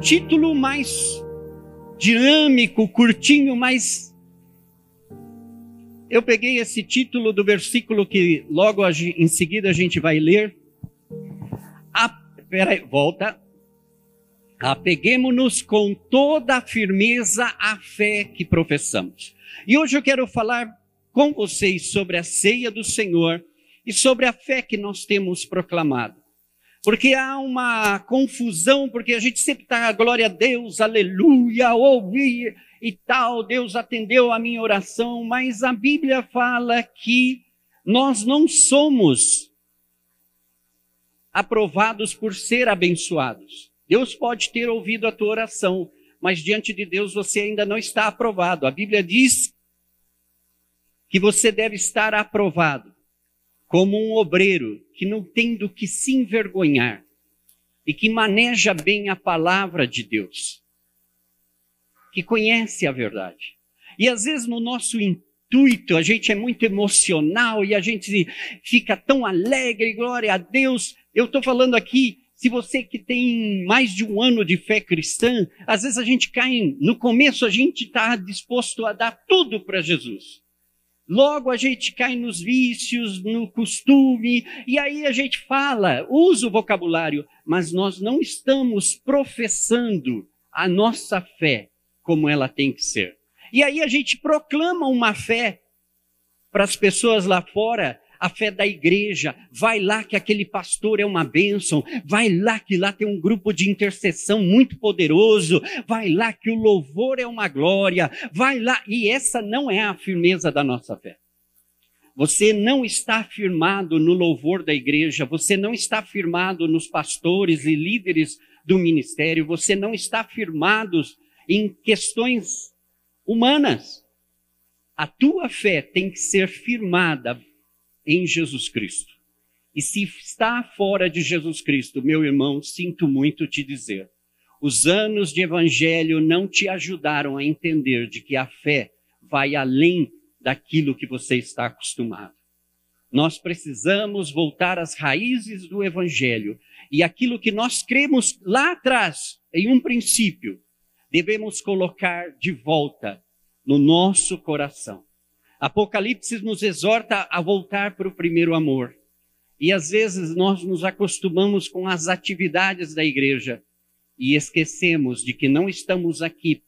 título mais dinâmico, curtinho, mas eu peguei esse título do versículo que logo em seguida a gente vai ler. A, peraí, volta. Apeguemos-nos com toda a firmeza à fé que professamos. E hoje eu quero falar com vocês sobre a ceia do Senhor e sobre a fé que nós temos proclamado. Porque há uma confusão, porque a gente sempre está, glória a Deus, aleluia, ouvi e tal, Deus atendeu a minha oração, mas a Bíblia fala que nós não somos aprovados por ser abençoados. Deus pode ter ouvido a tua oração, mas diante de Deus você ainda não está aprovado. A Bíblia diz que você deve estar aprovado como um obreiro que não tem do que se envergonhar e que maneja bem a palavra de Deus, que conhece a verdade. E às vezes no nosso intuito, a gente é muito emocional e a gente fica tão alegre, glória a Deus. Eu estou falando aqui, se você que tem mais de um ano de fé cristã, às vezes a gente cai, no começo a gente está disposto a dar tudo para Jesus. Logo a gente cai nos vícios, no costume, e aí a gente fala, usa o vocabulário, mas nós não estamos professando a nossa fé como ela tem que ser. E aí a gente proclama uma fé para as pessoas lá fora, a fé da igreja, vai lá que aquele pastor é uma bênção, vai lá que lá tem um grupo de intercessão muito poderoso, vai lá que o louvor é uma glória, vai lá, e essa não é a firmeza da nossa fé. Você não está firmado no louvor da igreja, você não está firmado nos pastores e líderes do ministério, você não está firmado em questões humanas. A tua fé tem que ser firmada em Jesus Cristo. E se está fora de Jesus Cristo, meu irmão, sinto muito te dizer, os anos de evangelho não te ajudaram a entender de que a fé vai além daquilo que você está acostumado. Nós precisamos voltar às raízes do evangelho e aquilo que nós cremos lá atrás, em um princípio, devemos colocar de volta no nosso coração. Apocalipse nos exorta a voltar para o primeiro amor. E às vezes nós nos acostumamos com as atividades da igreja e esquecemos de que não estamos aqui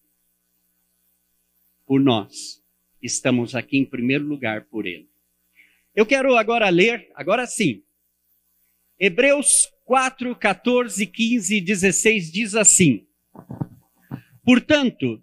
por nós, estamos aqui em primeiro lugar por Ele. Eu quero agora ler, agora sim, Hebreus 4, 14, 15 e 16 diz assim: Portanto,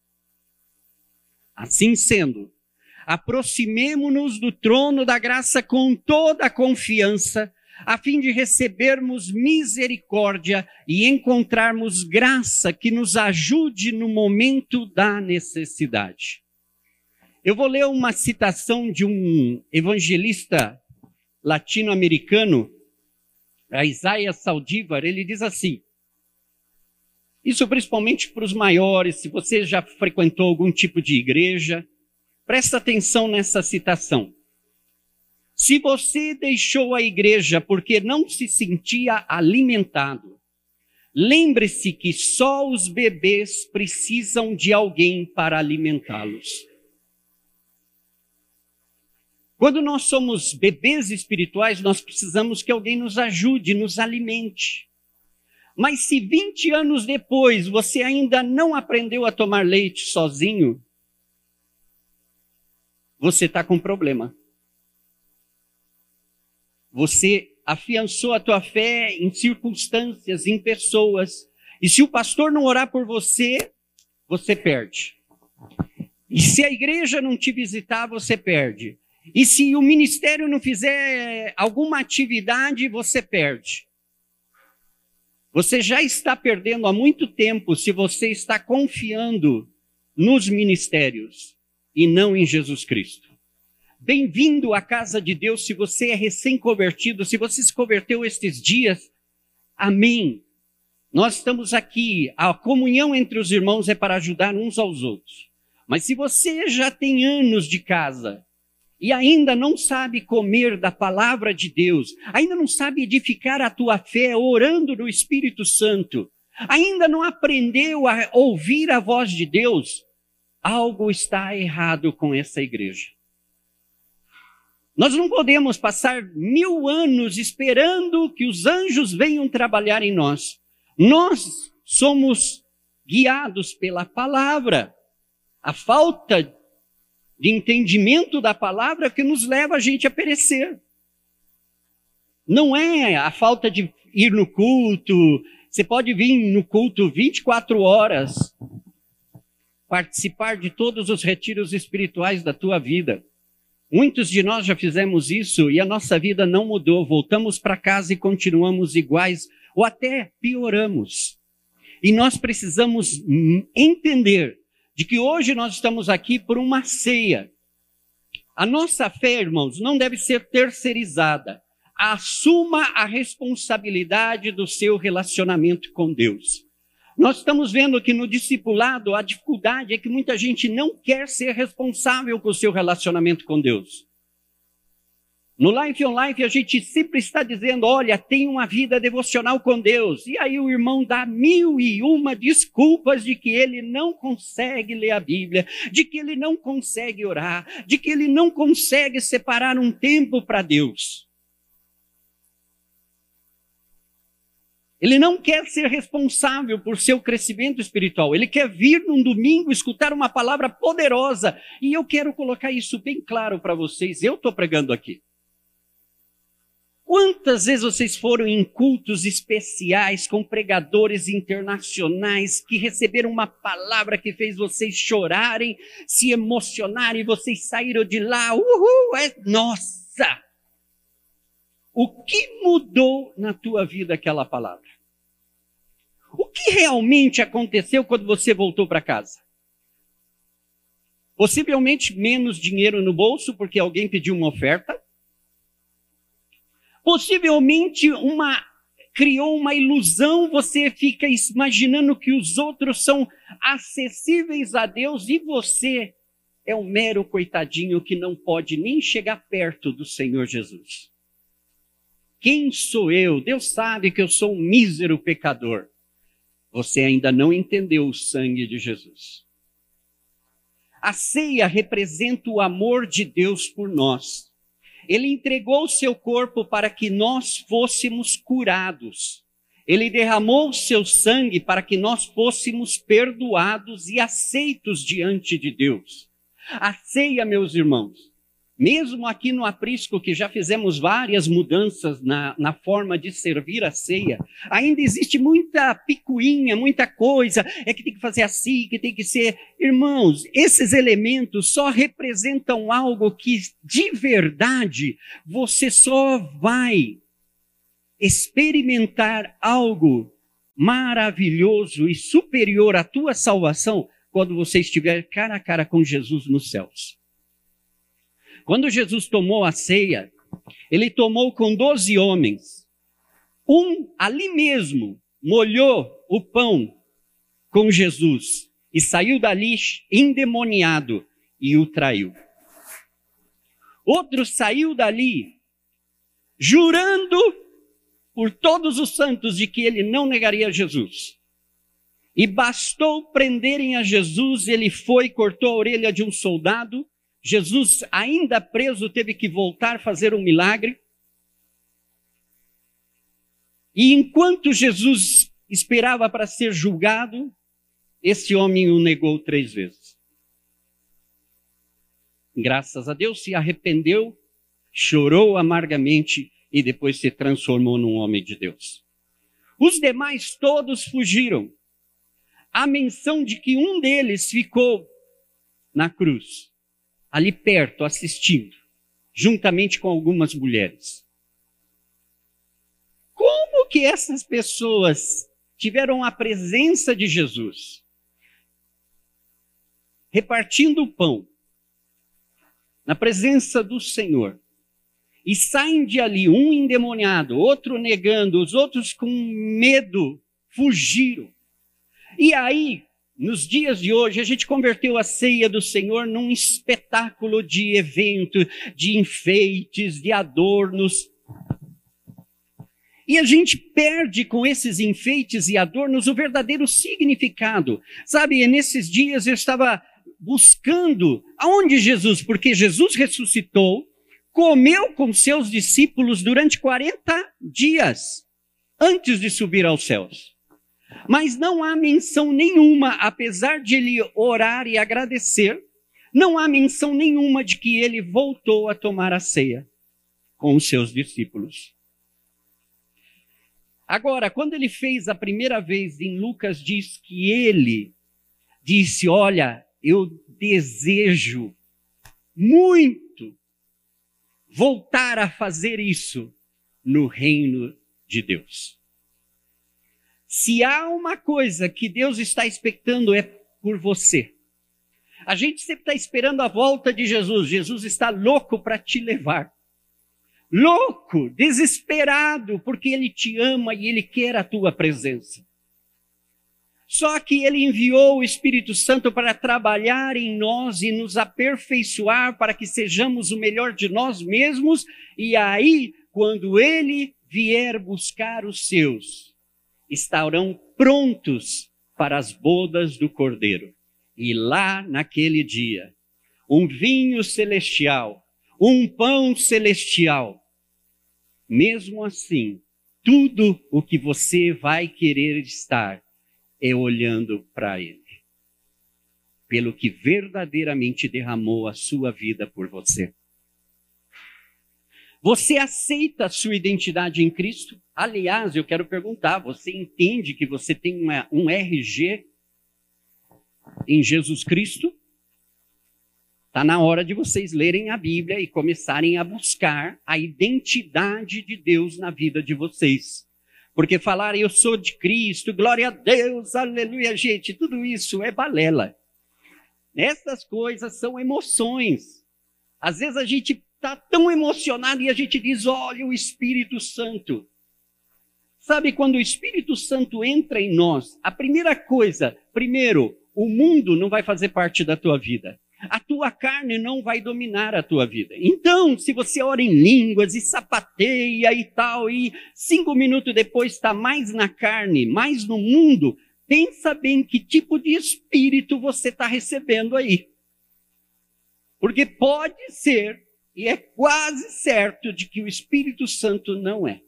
Assim sendo, aproximemo-nos do trono da graça com toda a confiança, a fim de recebermos misericórdia e encontrarmos graça que nos ajude no momento da necessidade. Eu vou ler uma citação de um evangelista latino-americano, Isaiah Saldívar, ele diz assim: isso principalmente para os maiores, se você já frequentou algum tipo de igreja, presta atenção nessa citação. Se você deixou a igreja porque não se sentia alimentado, lembre-se que só os bebês precisam de alguém para alimentá-los. Quando nós somos bebês espirituais, nós precisamos que alguém nos ajude, nos alimente. Mas se 20 anos depois você ainda não aprendeu a tomar leite sozinho, você está com problema. Você afiançou a tua fé em circunstâncias, em pessoas. E se o pastor não orar por você, você perde. E se a igreja não te visitar, você perde. E se o ministério não fizer alguma atividade, você perde. Você já está perdendo há muito tempo se você está confiando nos ministérios e não em Jesus Cristo. Bem-vindo à casa de Deus se você é recém-convertido, se você se converteu estes dias. Amém. Nós estamos aqui, a comunhão entre os irmãos é para ajudar uns aos outros. Mas se você já tem anos de casa e ainda não sabe comer da palavra de Deus, ainda não sabe edificar a tua fé orando no Espírito Santo, ainda não aprendeu a ouvir a voz de Deus, algo está errado com essa igreja. Nós não podemos passar mil anos esperando que os anjos venham trabalhar em nós. Nós somos guiados pela palavra. A falta de entendimento da palavra que nos leva a gente a perecer. Não é a falta de ir no culto. Você pode vir no culto 24 horas, participar de todos os retiros espirituais da tua vida. Muitos de nós já fizemos isso e a nossa vida não mudou. Voltamos para casa e continuamos iguais ou até pioramos. E nós precisamos entender de que hoje nós estamos aqui por uma ceia. A nossa fé, irmãos, não deve ser terceirizada. Assuma a responsabilidade do seu relacionamento com Deus. Nós estamos vendo que no discipulado a dificuldade é que muita gente não quer ser responsável com o seu relacionamento com Deus. No Life on Life, a gente sempre está dizendo: olha, tem uma vida devocional com Deus. E aí o irmão dá mil e uma desculpas de que ele não consegue ler a Bíblia, de que ele não consegue orar, de que ele não consegue separar um tempo para Deus. Ele não quer ser responsável por seu crescimento espiritual. Ele quer vir num domingo escutar uma palavra poderosa. E eu quero colocar isso bem claro para vocês. Eu estou pregando aqui. Quantas vezes vocês foram em cultos especiais com pregadores internacionais que receberam uma palavra que fez vocês chorarem, se emocionarem e vocês saíram de lá? Uhul! É, nossa! O que mudou na tua vida aquela palavra? O que realmente aconteceu quando você voltou para casa? Possivelmente menos dinheiro no bolso porque alguém pediu uma oferta Possivelmente uma criou uma ilusão, você fica imaginando que os outros são acessíveis a Deus e você é um mero coitadinho que não pode nem chegar perto do Senhor Jesus. Quem sou eu? Deus sabe que eu sou um mísero pecador. Você ainda não entendeu o sangue de Jesus. A ceia representa o amor de Deus por nós. Ele entregou o seu corpo para que nós fôssemos curados. Ele derramou o seu sangue para que nós fôssemos perdoados e aceitos diante de Deus. A ceia, meus irmãos, mesmo aqui no aprisco, que já fizemos várias mudanças na, na forma de servir a ceia, ainda existe muita picuinha, muita coisa, é que tem que fazer assim, que tem que ser. Irmãos, esses elementos só representam algo que, de verdade, você só vai experimentar algo maravilhoso e superior à tua salvação quando você estiver cara a cara com Jesus nos céus. Quando Jesus tomou a ceia, ele tomou com doze homens. Um ali mesmo molhou o pão com Jesus e saiu dali endemoniado e o traiu. Outro saiu dali jurando por todos os santos de que ele não negaria Jesus. E bastou prenderem a Jesus, ele foi, cortou a orelha de um soldado Jesus, ainda preso, teve que voltar a fazer um milagre. E enquanto Jesus esperava para ser julgado, esse homem o negou três vezes. Graças a Deus se arrependeu, chorou amargamente e depois se transformou num homem de Deus. Os demais todos fugiram. A menção de que um deles ficou na cruz ali perto, assistindo, juntamente com algumas mulheres. Como que essas pessoas tiveram a presença de Jesus, repartindo o pão, na presença do Senhor, e saem de ali, um endemoniado, outro negando, os outros com medo, fugiram. E aí, nos dias de hoje, a gente converteu a ceia do Senhor num espetáculo de evento, de enfeites, de adornos. E a gente perde com esses enfeites e adornos o verdadeiro significado. Sabe, nesses dias eu estava buscando aonde Jesus, porque Jesus ressuscitou, comeu com seus discípulos durante 40 dias antes de subir aos céus. Mas não há menção nenhuma, apesar de ele orar e agradecer, não há menção nenhuma de que ele voltou a tomar a ceia com os seus discípulos. Agora, quando ele fez a primeira vez em Lucas, diz que ele disse: Olha, eu desejo muito voltar a fazer isso no reino de Deus. Se há uma coisa que Deus está expectando é por você. A gente sempre está esperando a volta de Jesus. Jesus está louco para te levar. Louco, desesperado, porque Ele te ama e Ele quer a tua presença. Só que Ele enviou o Espírito Santo para trabalhar em nós e nos aperfeiçoar para que sejamos o melhor de nós mesmos. E aí, quando Ele vier buscar os seus, estarão prontos para as bodas do Cordeiro. E lá naquele dia, um vinho celestial, um pão celestial. Mesmo assim, tudo o que você vai querer estar é olhando para Ele. Pelo que verdadeiramente derramou a sua vida por você. Você aceita a sua identidade em Cristo? Aliás, eu quero perguntar: você entende que você tem uma, um RG em Jesus Cristo? Está na hora de vocês lerem a Bíblia e começarem a buscar a identidade de Deus na vida de vocês. Porque falar eu sou de Cristo, glória a Deus, aleluia, gente, tudo isso é balela. Essas coisas são emoções. Às vezes a gente está tão emocionado e a gente diz: olha o Espírito Santo. Sabe, quando o Espírito Santo entra em nós, a primeira coisa, primeiro, o mundo não vai fazer parte da tua vida. A tua carne não vai dominar a tua vida. Então, se você ora em línguas e sapateia e tal, e cinco minutos depois está mais na carne, mais no mundo, pensa bem que tipo de espírito você está recebendo aí. Porque pode ser e é quase certo de que o Espírito Santo não é.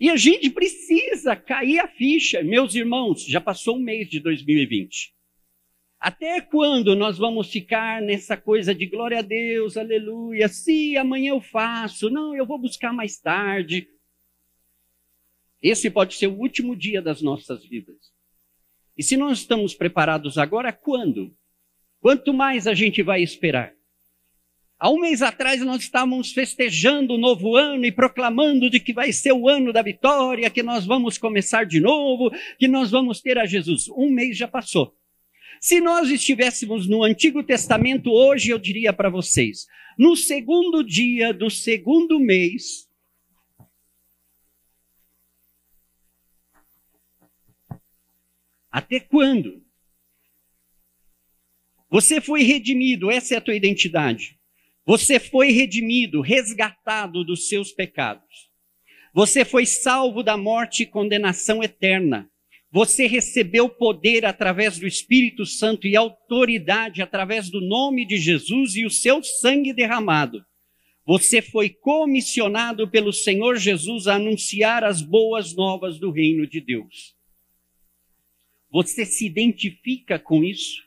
E a gente precisa cair a ficha. Meus irmãos, já passou um mês de 2020. Até quando nós vamos ficar nessa coisa de glória a Deus, aleluia, se amanhã eu faço, não, eu vou buscar mais tarde. Esse pode ser o último dia das nossas vidas. E se nós estamos preparados agora, quando? Quanto mais a gente vai esperar? Há um mês atrás nós estávamos festejando o novo ano e proclamando de que vai ser o ano da vitória, que nós vamos começar de novo, que nós vamos ter a Jesus. Um mês já passou. Se nós estivéssemos no Antigo Testamento hoje, eu diria para vocês, no segundo dia do segundo mês, até quando? Você foi redimido, essa é a tua identidade. Você foi redimido, resgatado dos seus pecados. Você foi salvo da morte e condenação eterna. Você recebeu poder através do Espírito Santo e autoridade através do nome de Jesus e o seu sangue derramado. Você foi comissionado pelo Senhor Jesus a anunciar as boas novas do reino de Deus. Você se identifica com isso?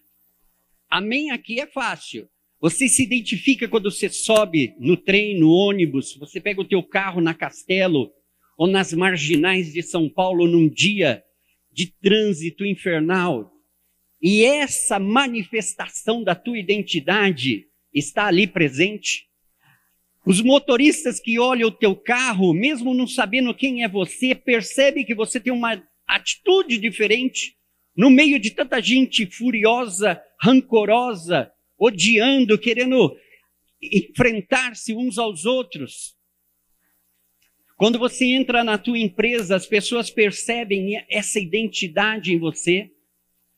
Amém aqui é fácil. Você se identifica quando você sobe no trem, no ônibus, você pega o teu carro na Castelo ou nas marginais de São Paulo num dia de trânsito infernal. E essa manifestação da tua identidade está ali presente. Os motoristas que olham o teu carro, mesmo não sabendo quem é você, percebem que você tem uma atitude diferente, no meio de tanta gente furiosa, rancorosa, odiando, querendo enfrentar-se uns aos outros. Quando você entra na tua empresa, as pessoas percebem essa identidade em você.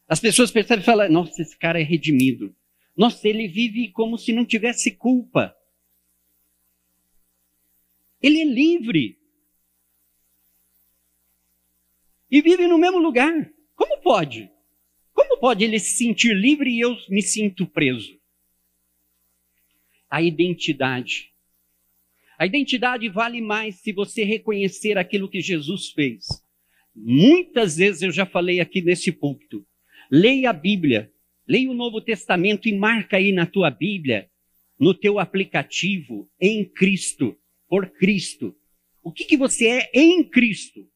As pessoas percebem e falam: nossa, esse cara é redimido. Nossa, ele vive como se não tivesse culpa. Ele é livre. E vive no mesmo lugar. Como pode? Pode ele se sentir livre e eu me sinto preso? A identidade. A identidade vale mais se você reconhecer aquilo que Jesus fez. Muitas vezes eu já falei aqui nesse púlpito. Leia a Bíblia, leia o Novo Testamento e marca aí na tua Bíblia, no teu aplicativo, em Cristo, por Cristo. O que, que você é em Cristo?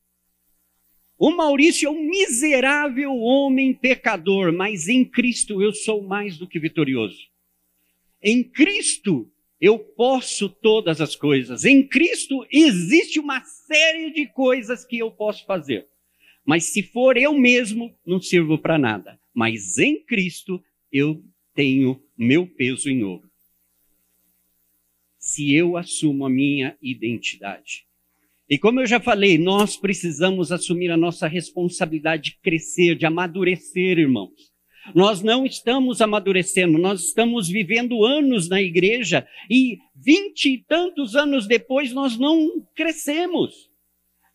O Maurício é um miserável homem pecador, mas em Cristo eu sou mais do que vitorioso. Em Cristo eu posso todas as coisas. Em Cristo existe uma série de coisas que eu posso fazer. Mas se for eu mesmo, não sirvo para nada. Mas em Cristo eu tenho meu peso em ouro. Se eu assumo a minha identidade. E como eu já falei, nós precisamos assumir a nossa responsabilidade de crescer, de amadurecer, irmãos. Nós não estamos amadurecendo, nós estamos vivendo anos na igreja e vinte e tantos anos depois nós não crescemos.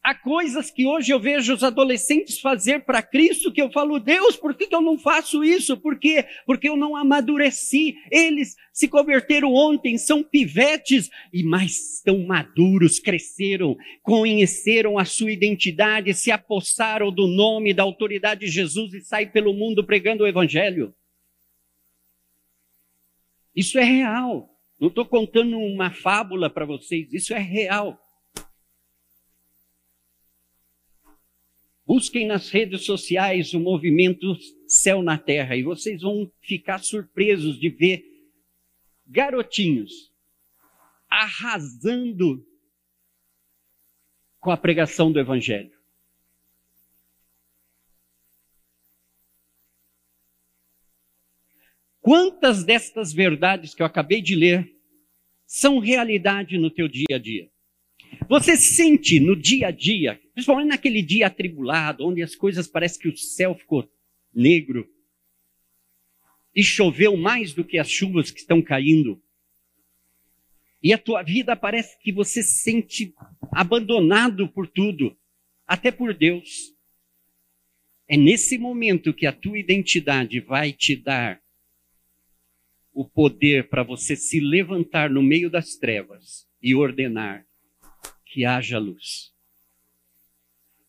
Há coisas que hoje eu vejo os adolescentes fazer para Cristo que eu falo, Deus, por que, eu não faço isso? Por quê? Porque eu não amadureci. Eles se converteram ontem, são pivetes, e mais estão maduros, cresceram, conheceram a sua identidade, se apossaram do nome, da autoridade de Jesus e saem pelo mundo pregando o Evangelho. Isso é real. Não estou contando uma fábula para vocês, isso é real. Busquem nas redes sociais o movimento Céu na Terra e vocês vão ficar surpresos de ver garotinhos arrasando com a pregação do Evangelho. Quantas destas verdades que eu acabei de ler são realidade no teu dia a dia? Você sente no dia a dia, principalmente naquele dia atribulado, onde as coisas parecem que o céu ficou negro e choveu mais do que as chuvas que estão caindo. E a tua vida parece que você se sente abandonado por tudo, até por Deus. É nesse momento que a tua identidade vai te dar o poder para você se levantar no meio das trevas e ordenar: que haja luz.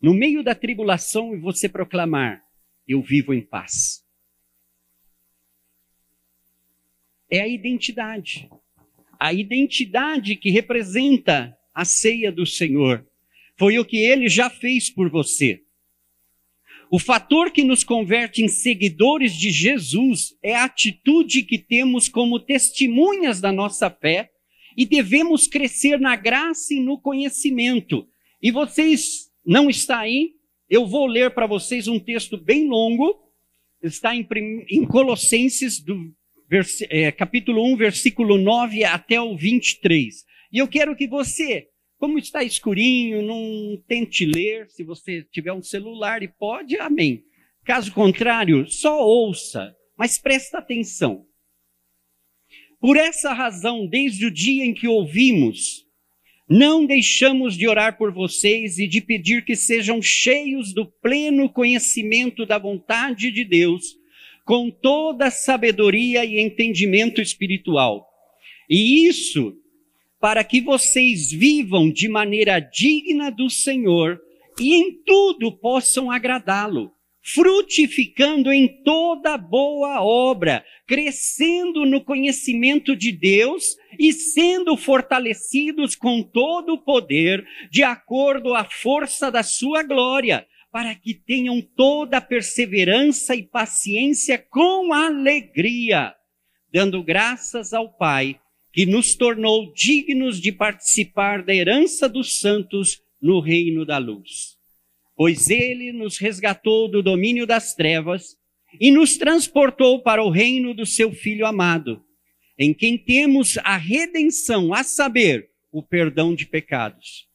No meio da tribulação, e você proclamar: Eu vivo em paz. É a identidade. A identidade que representa a ceia do Senhor. Foi o que ele já fez por você. O fator que nos converte em seguidores de Jesus é a atitude que temos como testemunhas da nossa fé e devemos crescer na graça e no conhecimento. E vocês não está aí? Eu vou ler para vocês um texto bem longo, está em, em Colossenses, do, é, capítulo 1, versículo 9 até o 23. E eu quero que você, como está escurinho, não tente ler, se você tiver um celular e pode, amém. Caso contrário, só ouça, mas presta atenção. Por essa razão, desde o dia em que ouvimos, não deixamos de orar por vocês e de pedir que sejam cheios do pleno conhecimento da vontade de Deus, com toda sabedoria e entendimento espiritual. E isso para que vocês vivam de maneira digna do Senhor e em tudo possam agradá-lo frutificando em toda boa obra, crescendo no conhecimento de Deus e sendo fortalecidos com todo o poder, de acordo à força da sua glória, para que tenham toda perseverança e paciência com alegria, dando graças ao Pai, que nos tornou dignos de participar da herança dos santos no reino da luz. Pois ele nos resgatou do domínio das trevas e nos transportou para o reino do seu Filho amado, em quem temos a redenção, a saber, o perdão de pecados.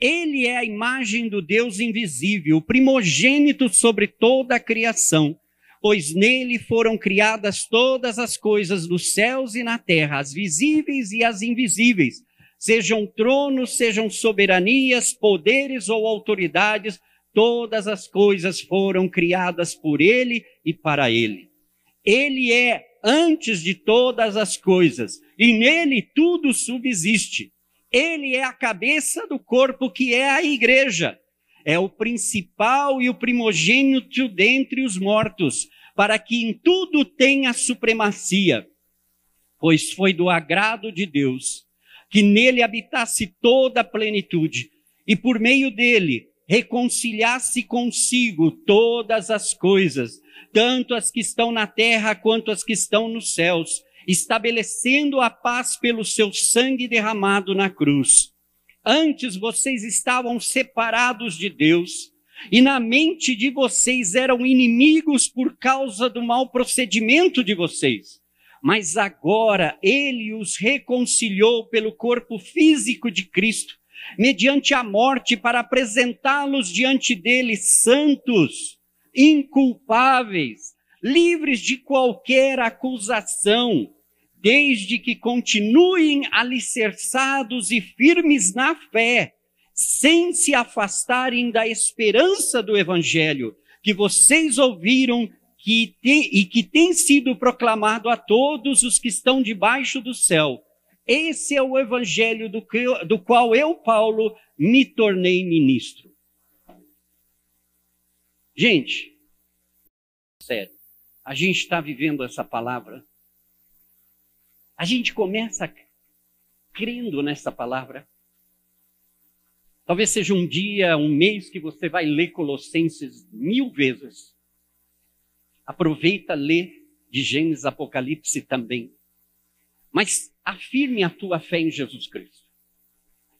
Ele é a imagem do Deus invisível, primogênito sobre toda a criação, pois nele foram criadas todas as coisas nos céus e na terra, as visíveis e as invisíveis, sejam tronos, sejam soberanias, poderes ou autoridades, todas as coisas foram criadas por ele e para ele. Ele é antes de todas as coisas e nele tudo subsiste. Ele é a cabeça do corpo que é a igreja. É o principal e o primogênito dentre os mortos, para que em tudo tenha supremacia. Pois foi do agrado de Deus que nele habitasse toda a plenitude e por meio dele reconciliasse consigo todas as coisas, tanto as que estão na terra quanto as que estão nos céus, estabelecendo a paz pelo seu sangue derramado na cruz. Antes vocês estavam separados de Deus, e na mente de vocês eram inimigos por causa do mau procedimento de vocês. Mas agora ele os reconciliou pelo corpo físico de Cristo, mediante a morte, para apresentá-los diante dele santos, inculpáveis, livres de qualquer acusação, desde que continuem alicerçados e firmes na fé, sem se afastarem da esperança do Evangelho que vocês ouviram que tem, e que tem sido proclamado a todos os que estão debaixo do céu. Esse é o evangelho do, que, do qual eu, Paulo, me tornei ministro. Gente, sério, a gente está vivendo essa palavra. A gente começa crendo nessa palavra. Talvez seja um dia, um mês que você vai ler Colossenses mil vezes. Aproveita, lê de Gênesis Apocalipse também. Mas afirme a tua fé em Jesus Cristo.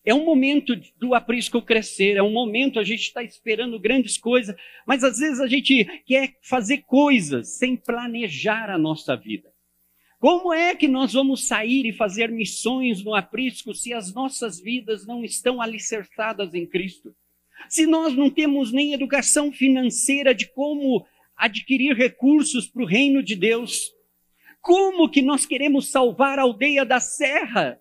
É um momento do aprisco crescer, é um momento a gente está esperando grandes coisas, mas às vezes a gente quer fazer coisas sem planejar a nossa vida. Como é que nós vamos sair e fazer missões no aprisco se as nossas vidas não estão alicerçadas em Cristo? Se nós não temos nem educação financeira de como adquirir recursos para o reino de Deus. Como que nós queremos salvar a aldeia da serra?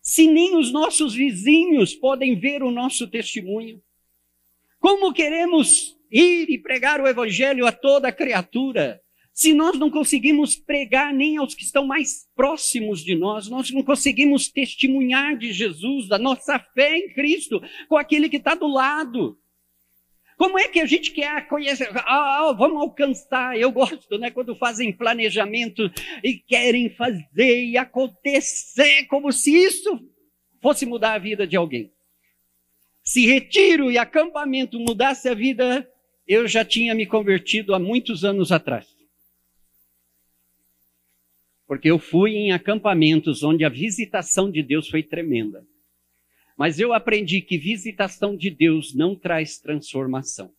Se nem os nossos vizinhos podem ver o nosso testemunho. Como queremos ir e pregar o evangelho a toda criatura? Se nós não conseguimos pregar nem aos que estão mais próximos de nós, nós não conseguimos testemunhar de Jesus, da nossa fé em Cristo, com aquele que está do lado. Como é que a gente quer conhecer? Ah, ah, vamos alcançar. Eu gosto, né? Quando fazem planejamento e querem fazer e acontecer como se isso fosse mudar a vida de alguém. Se retiro e acampamento mudasse a vida, eu já tinha me convertido há muitos anos atrás. Porque eu fui em acampamentos onde a visitação de Deus foi tremenda. Mas eu aprendi que visitação de Deus não traz transformação.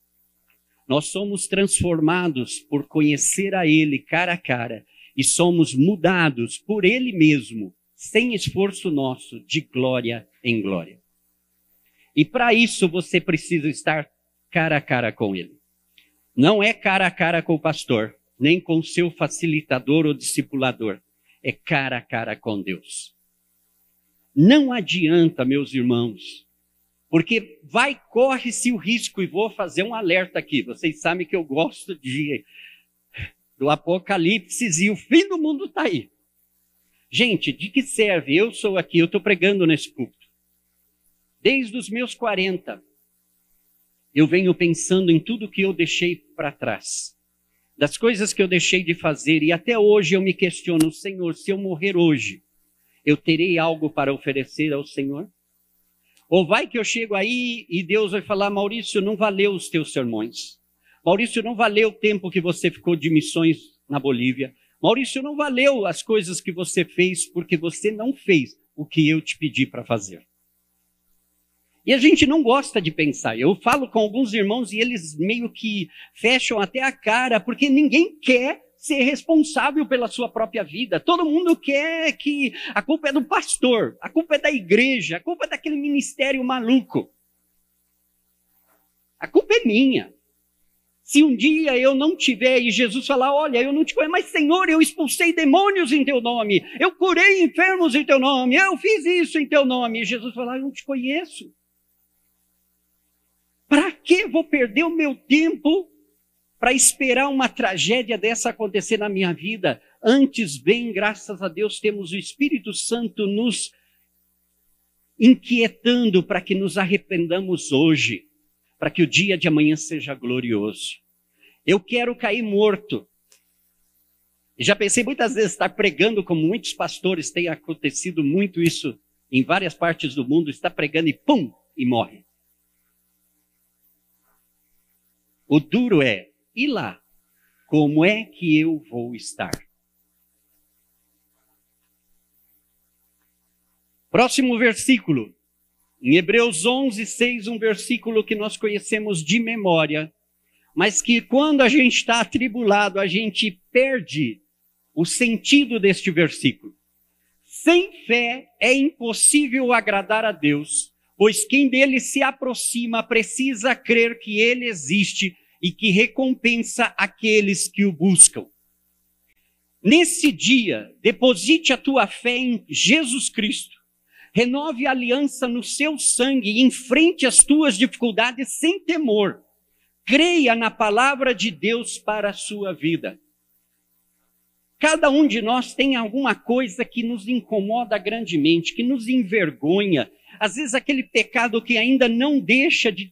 Nós somos transformados por conhecer a Ele cara a cara e somos mudados por Ele mesmo, sem esforço nosso, de glória em glória. E para isso você precisa estar cara a cara com Ele. Não é cara a cara com o pastor, nem com seu facilitador ou discipulador. É cara a cara com Deus. Não adianta, meus irmãos, porque vai, corre-se o risco, e vou fazer um alerta aqui. Vocês sabem que eu gosto de do Apocalipse e o fim do mundo está aí. Gente, de que serve? Eu sou aqui, eu estou pregando nesse púlpito. Desde os meus 40, eu venho pensando em tudo que eu deixei para trás. Das coisas que eu deixei de fazer, e até hoje eu me questiono, Senhor, se eu morrer hoje, eu terei algo para oferecer ao Senhor? Ou vai que eu chego aí e Deus vai falar, Maurício, não valeu os teus sermões. Maurício, não valeu o tempo que você ficou de missões na Bolívia. Maurício, não valeu as coisas que você fez porque você não fez o que eu te pedi para fazer. E a gente não gosta de pensar. Eu falo com alguns irmãos e eles meio que fecham até a cara, porque ninguém quer ser responsável pela sua própria vida. Todo mundo quer que a culpa é do pastor, a culpa é da igreja, a culpa é daquele ministério maluco. A culpa é minha. Se um dia eu não tiver e Jesus falar, olha, eu não te conheço, mas Senhor, eu expulsei demônios em teu nome, eu curei enfermos em teu nome, eu fiz isso em teu nome. E Jesus falar, eu não te conheço. Para que vou perder o meu tempo para esperar uma tragédia dessa acontecer na minha vida. Antes, bem, graças a Deus, temos o Espírito Santo nos inquietando para que nos arrependamos hoje, para que o dia de amanhã seja glorioso. Eu quero cair morto. Já pensei muitas vezes estar pregando, como muitos pastores têm acontecido muito isso em várias partes do mundo, está pregando e pum, e morre. O duro é e lá, como é que eu vou estar? Próximo versículo. Em Hebreus 11, 6, um versículo que nós conhecemos de memória, mas que quando a gente está atribulado, a gente perde o sentido deste versículo. Sem fé é impossível agradar a Deus, pois quem dele se aproxima precisa crer que ele existe e que recompensa aqueles que o buscam. Nesse dia, deposite a tua fé em Jesus Cristo. Renove a aliança no seu sangue e enfrente as tuas dificuldades sem temor. Creia na palavra de Deus para a sua vida. Cada um de nós tem alguma coisa que nos incomoda grandemente, que nos envergonha. Às vezes aquele pecado que ainda não deixa de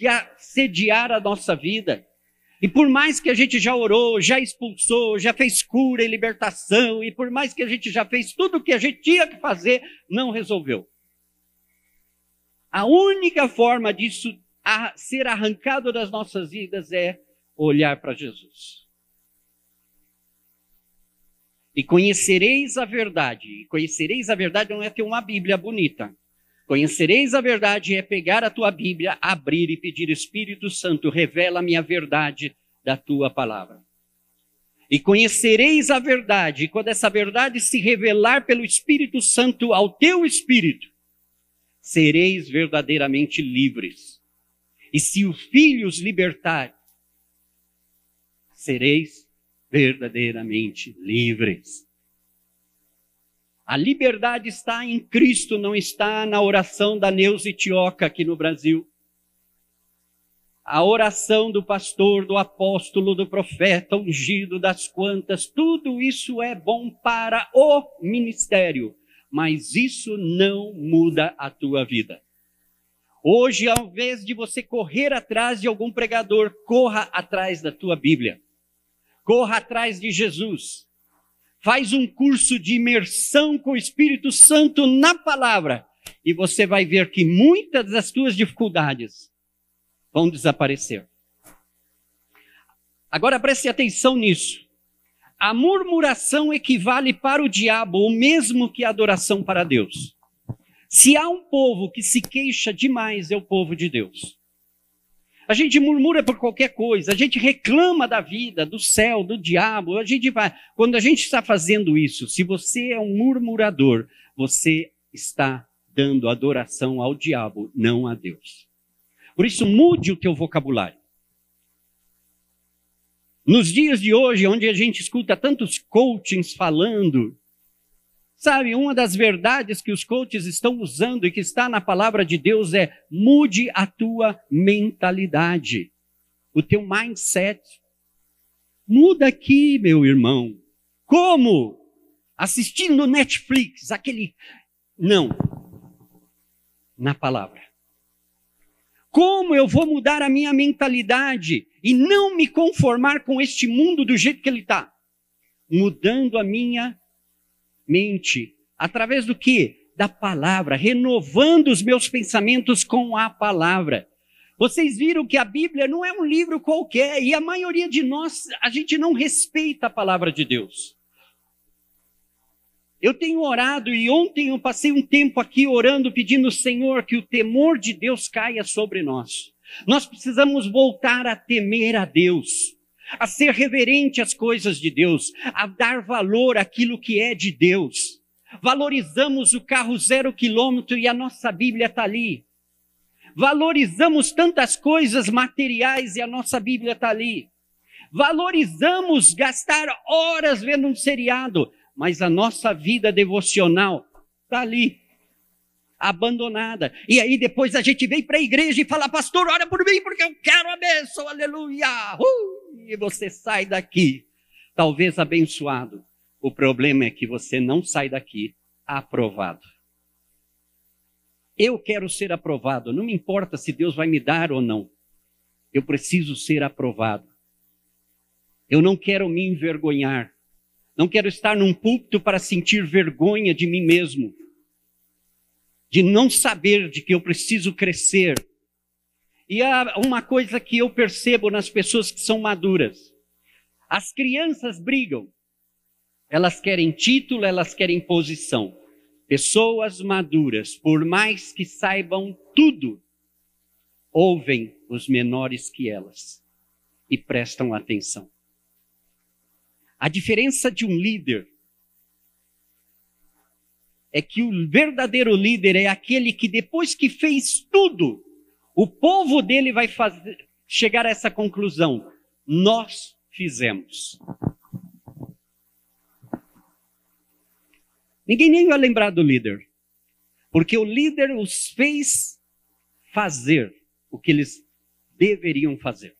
de assediar a nossa vida. E por mais que a gente já orou, já expulsou, já fez cura e libertação, e por mais que a gente já fez tudo o que a gente tinha que fazer, não resolveu. A única forma disso ser arrancado das nossas vidas é olhar para Jesus. E conhecereis a verdade. E conhecereis a verdade não é ter uma Bíblia bonita. Conhecereis a verdade é pegar a tua Bíblia, abrir e pedir Espírito Santo, revela-me a verdade da tua palavra. E conhecereis a verdade, quando essa verdade se revelar pelo Espírito Santo ao teu espírito, sereis verdadeiramente livres. E se o Filho os libertar, sereis verdadeiramente livres. A liberdade está em Cristo, não está na oração da Neuza Tioca aqui no Brasil. A oração do pastor, do apóstolo, do profeta, ungido das quantas, tudo isso é bom para o ministério, mas isso não muda a tua vida. Hoje, ao invés de você correr atrás de algum pregador, corra atrás da tua Bíblia. Corra atrás de Jesus faz um curso de imersão com o Espírito Santo na palavra e você vai ver que muitas das suas dificuldades vão desaparecer. Agora preste atenção nisso. A murmuração equivale para o diabo o mesmo que a adoração para Deus. Se há um povo que se queixa demais, é o povo de Deus. A gente murmura por qualquer coisa, a gente reclama da vida, do céu, do diabo, a gente vai. Quando a gente está fazendo isso, se você é um murmurador, você está dando adoração ao diabo, não a Deus. Por isso, mude o teu vocabulário. Nos dias de hoje, onde a gente escuta tantos coachings falando Sabe, uma das verdades que os coaches estão usando e que está na palavra de Deus é mude a tua mentalidade, o teu mindset. Muda aqui, meu irmão. Como? Assistindo Netflix, aquele. Não. Na palavra. Como eu vou mudar a minha mentalidade e não me conformar com este mundo do jeito que ele está? Mudando a minha mente. Através do que? Da palavra, renovando os meus pensamentos com a palavra. Vocês viram que a Bíblia não é um livro qualquer e a maioria de nós, a gente não respeita a palavra de Deus. Eu tenho orado e ontem eu passei um tempo aqui orando, pedindo, Senhor, que o temor de Deus caia sobre nós. Nós precisamos voltar a temer a Deus, a ser reverente às coisas de Deus, a dar valor àquilo que é de Deus. Valorizamos o carro zero quilômetro e a nossa Bíblia está ali. Valorizamos tantas coisas materiais e a nossa Bíblia está ali. Valorizamos gastar horas vendo um seriado, mas a nossa vida devocional está ali, abandonada. E aí depois a gente vem para a igreja e fala, pastor, ora por mim porque eu quero a bênção, aleluia. Uh! E você sai daqui, talvez abençoado. O problema é que você não sai daqui aprovado. Eu quero ser aprovado, não me importa se Deus vai me dar ou não. Eu preciso ser aprovado. Eu não quero me envergonhar. Não quero estar num púlpito para sentir vergonha de mim mesmo. De não saber de que eu preciso crescer. E há uma coisa que eu percebo nas pessoas que são maduras. As crianças brigam. Elas querem título, elas querem posição. Pessoas maduras, por mais que saibam tudo, ouvem os menores que elas e prestam atenção. A diferença de um líder é que o verdadeiro líder é aquele que depois que fez tudo, o povo dele vai fazer, chegar a essa conclusão: nós fizemos. Ninguém nem vai lembrar do líder. Porque o líder os fez fazer o que eles deveriam fazer.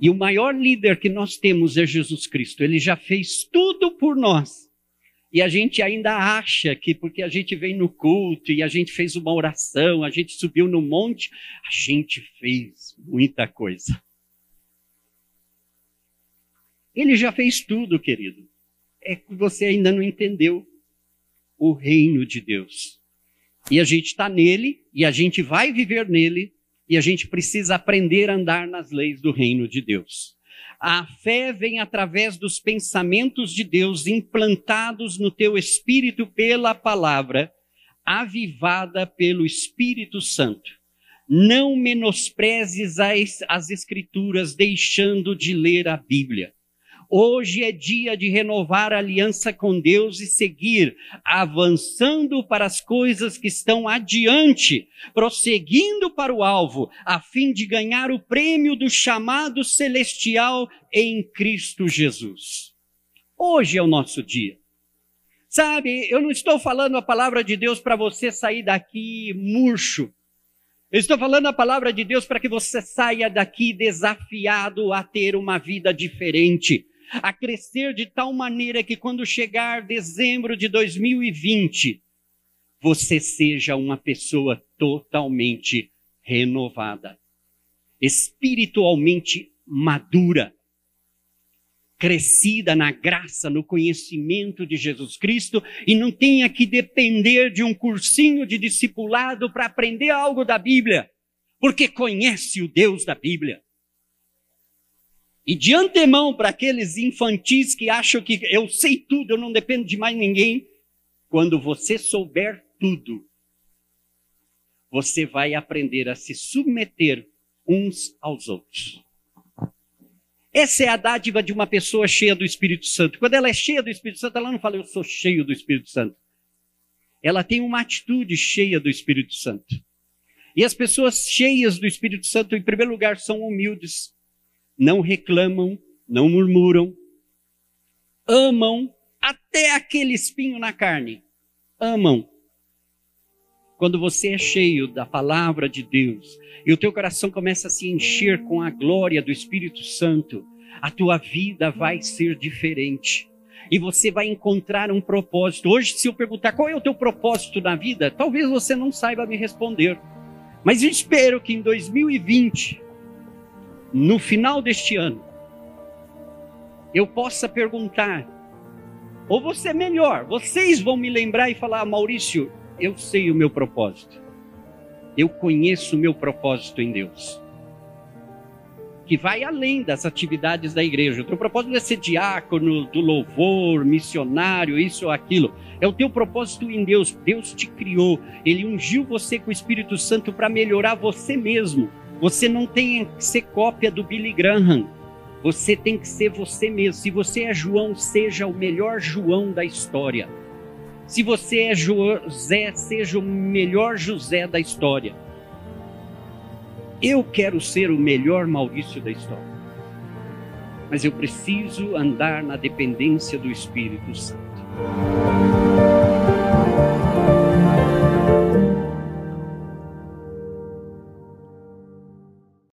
E o maior líder que nós temos é Jesus Cristo. Ele já fez tudo por nós. E a gente ainda acha que porque a gente vem no culto e a gente fez uma oração, a gente subiu no monte, a gente fez muita coisa. Ele já fez tudo, querido é que você ainda não entendeu o reino de Deus. E a gente está nele, e a gente vai viver nele, e a gente precisa aprender a andar nas leis do reino de Deus. A fé vem através dos pensamentos de Deus implantados no teu espírito pela palavra, avivada pelo Espírito Santo. Não menosprezes as, as Escrituras deixando de ler a Bíblia. Hoje é dia de renovar a aliança com Deus e seguir avançando para as coisas que estão adiante, prosseguindo para o alvo, a fim de ganhar o prêmio do chamado celestial em Cristo Jesus. Hoje é o nosso dia. Sabe, eu não estou falando a palavra de Deus para você sair daqui murcho. Eu estou falando a palavra de Deus para que você saia daqui desafiado a ter uma vida diferente, a crescer de tal maneira que quando chegar dezembro de 2020, você seja uma pessoa totalmente renovada, espiritualmente madura, crescida na graça, no conhecimento de Jesus Cristo e não tenha que depender de um cursinho de discipulado para aprender algo da Bíblia, porque conhece o Deus da Bíblia. E de antemão, para aqueles infantis que acham que eu sei tudo, eu não dependo de mais ninguém, quando você souber tudo, você vai aprender a se submeter uns aos outros. Essa é a dádiva de uma pessoa cheia do Espírito Santo. Quando ela é cheia do Espírito Santo, ela não fala, eu sou cheio do Espírito Santo. Ela tem uma atitude cheia do Espírito Santo. E as pessoas cheias do Espírito Santo, em primeiro lugar, são humildes não reclamam, não murmuram, amam até aquele espinho na carne. Amam. Quando você é cheio da palavra de Deus e o teu coração começa a se encher com a glória do Espírito Santo, a tua vida vai ser diferente. E você vai encontrar um propósito. Hoje, se eu perguntar qual é o teu propósito na vida, talvez você não saiba me responder. Mas espero que em 2020 no final deste ano, eu possa perguntar, ou você melhor, vocês vão me lembrar e falar, Maurício, eu sei o meu propósito. Eu conheço o meu propósito em Deus. que vai além das atividades da igreja. O teu propósito não é ser diácono do louvor, missionário, isso ou aquilo. É o teu propósito em Deus. Deus te criou. Ele ungiu você com o Espírito Santo para melhorar você mesmo. Você não tem que ser cópia do Billy Graham. Você tem que ser você mesmo. Se você é João, seja o melhor João da história. Se você é José, seja o melhor José da história. Eu quero ser o melhor Maurício da história. Mas eu preciso andar na dependência do Espírito Santo.